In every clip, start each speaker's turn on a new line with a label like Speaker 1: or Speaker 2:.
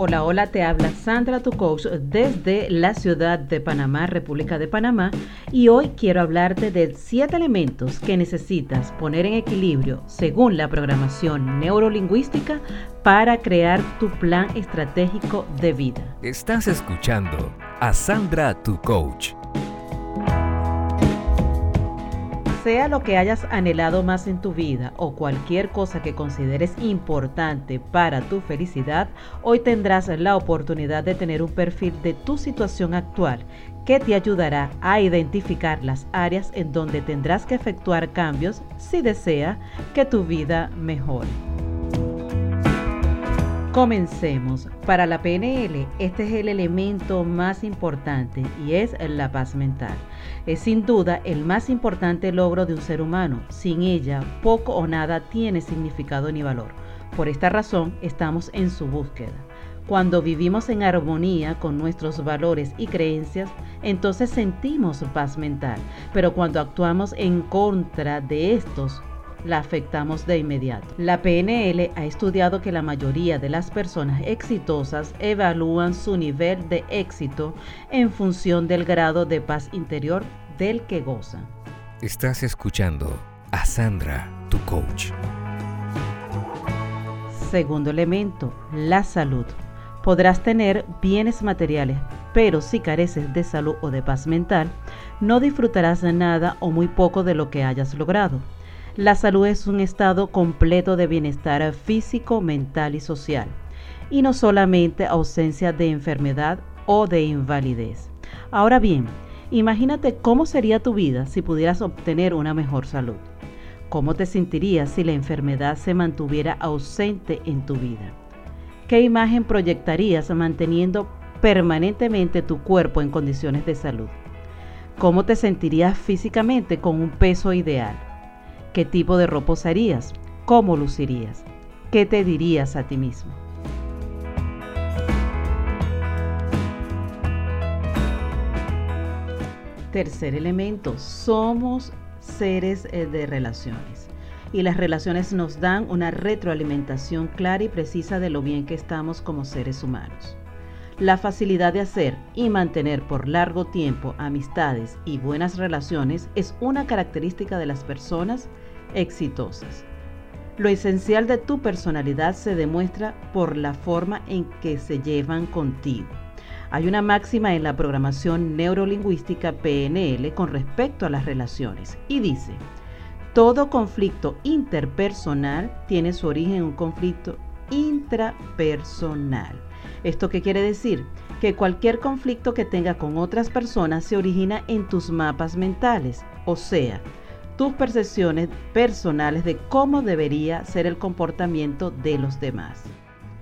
Speaker 1: Hola, hola, te habla Sandra, tu coach desde la ciudad de Panamá, República de Panamá, y hoy quiero hablarte de siete elementos que necesitas poner en equilibrio según la programación neurolingüística para crear tu plan estratégico de vida.
Speaker 2: Estás escuchando a Sandra, tu coach
Speaker 1: Sea lo que hayas anhelado más en tu vida o cualquier cosa que consideres importante para tu felicidad, hoy tendrás la oportunidad de tener un perfil de tu situación actual que te ayudará a identificar las áreas en donde tendrás que efectuar cambios si desea que tu vida mejore. Comencemos. Para la PNL, este es el elemento más importante y es la paz mental. Es sin duda el más importante logro de un ser humano. Sin ella, poco o nada tiene significado ni valor. Por esta razón, estamos en su búsqueda. Cuando vivimos en armonía con nuestros valores y creencias, entonces sentimos paz mental. Pero cuando actuamos en contra de estos, la afectamos de inmediato. La PNL ha estudiado que la mayoría de las personas exitosas evalúan su nivel de éxito en función del grado de paz interior del que gozan.
Speaker 2: Estás escuchando a Sandra, tu coach.
Speaker 1: Segundo elemento, la salud. Podrás tener bienes materiales, pero si careces de salud o de paz mental, no disfrutarás de nada o muy poco de lo que hayas logrado. La salud es un estado completo de bienestar físico, mental y social, y no solamente ausencia de enfermedad o de invalidez. Ahora bien, imagínate cómo sería tu vida si pudieras obtener una mejor salud. ¿Cómo te sentirías si la enfermedad se mantuviera ausente en tu vida? ¿Qué imagen proyectarías manteniendo permanentemente tu cuerpo en condiciones de salud? ¿Cómo te sentirías físicamente con un peso ideal? ¿Qué tipo de ropa usarías? ¿Cómo lucirías? ¿Qué te dirías a ti mismo? Tercer elemento, somos seres eh, de relaciones y las relaciones nos dan una retroalimentación clara y precisa de lo bien que estamos como seres humanos. La facilidad de hacer y mantener por largo tiempo amistades y buenas relaciones es una característica de las personas exitosas. Lo esencial de tu personalidad se demuestra por la forma en que se llevan contigo. Hay una máxima en la programación neurolingüística PNL con respecto a las relaciones y dice, todo conflicto interpersonal tiene su origen en un conflicto intrapersonal. ¿Esto qué quiere decir? Que cualquier conflicto que tenga con otras personas se origina en tus mapas mentales, o sea, tus percepciones personales de cómo debería ser el comportamiento de los demás.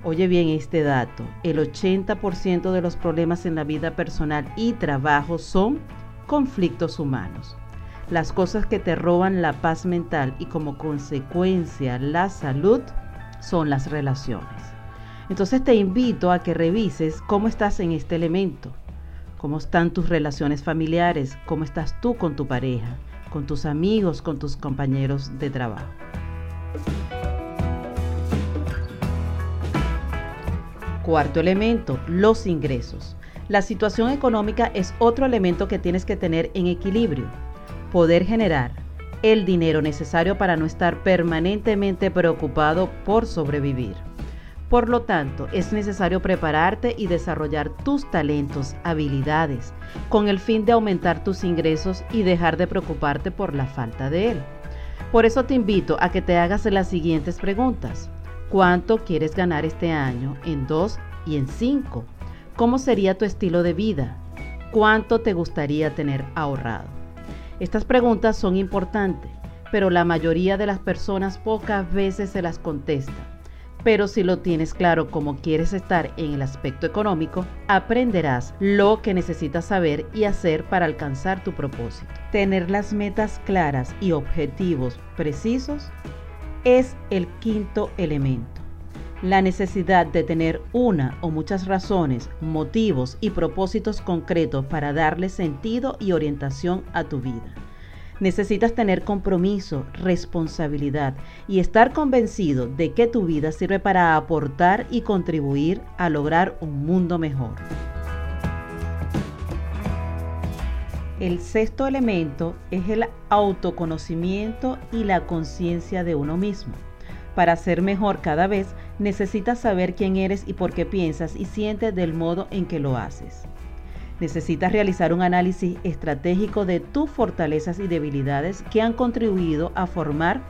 Speaker 1: Oye bien este dato, el 80% de los problemas en la vida personal y trabajo son conflictos humanos. Las cosas que te roban la paz mental y como consecuencia la salud son las relaciones. Entonces te invito a que revises cómo estás en este elemento, cómo están tus relaciones familiares, cómo estás tú con tu pareja, con tus amigos, con tus compañeros de trabajo. Cuarto elemento, los ingresos. La situación económica es otro elemento que tienes que tener en equilibrio. Poder generar el dinero necesario para no estar permanentemente preocupado por sobrevivir. Por lo tanto, es necesario prepararte y desarrollar tus talentos, habilidades, con el fin de aumentar tus ingresos y dejar de preocuparte por la falta de él. Por eso te invito a que te hagas las siguientes preguntas. ¿Cuánto quieres ganar este año en dos y en cinco? ¿Cómo sería tu estilo de vida? ¿Cuánto te gustaría tener ahorrado? Estas preguntas son importantes, pero la mayoría de las personas pocas veces se las contestan pero si lo tienes claro como quieres estar en el aspecto económico, aprenderás lo que necesitas saber y hacer para alcanzar tu propósito. Tener las metas claras y objetivos precisos es el quinto elemento. La necesidad de tener una o muchas razones, motivos y propósitos concretos para darle sentido y orientación a tu vida. Necesitas tener compromiso, responsabilidad y estar convencido de que tu vida sirve para aportar y contribuir a lograr un mundo mejor. El sexto elemento es el autoconocimiento y la conciencia de uno mismo. Para ser mejor cada vez, necesitas saber quién eres y por qué piensas y sientes del modo en que lo haces. Necesitas realizar un análisis estratégico de tus fortalezas y debilidades que han contribuido a formar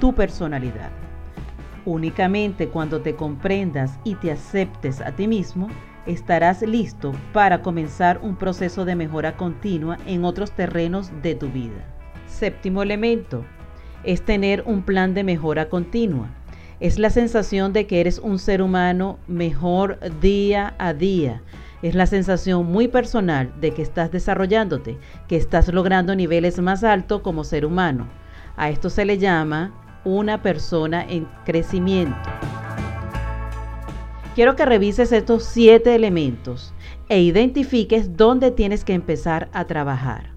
Speaker 1: tu personalidad. Únicamente cuando te comprendas y te aceptes a ti mismo, estarás listo para comenzar un proceso de mejora continua en otros terrenos de tu vida. Séptimo elemento es tener un plan de mejora continua. Es la sensación de que eres un ser humano mejor día a día, es la sensación muy personal de que estás desarrollándote, que estás logrando niveles más altos como ser humano. A esto se le llama una persona en crecimiento. Quiero que revises estos siete elementos e identifiques dónde tienes que empezar a trabajar.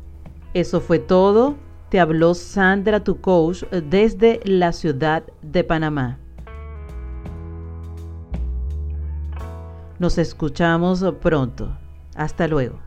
Speaker 1: Eso fue todo. Te habló Sandra, tu coach, desde la ciudad de Panamá. Nos escuchamos pronto. Hasta luego.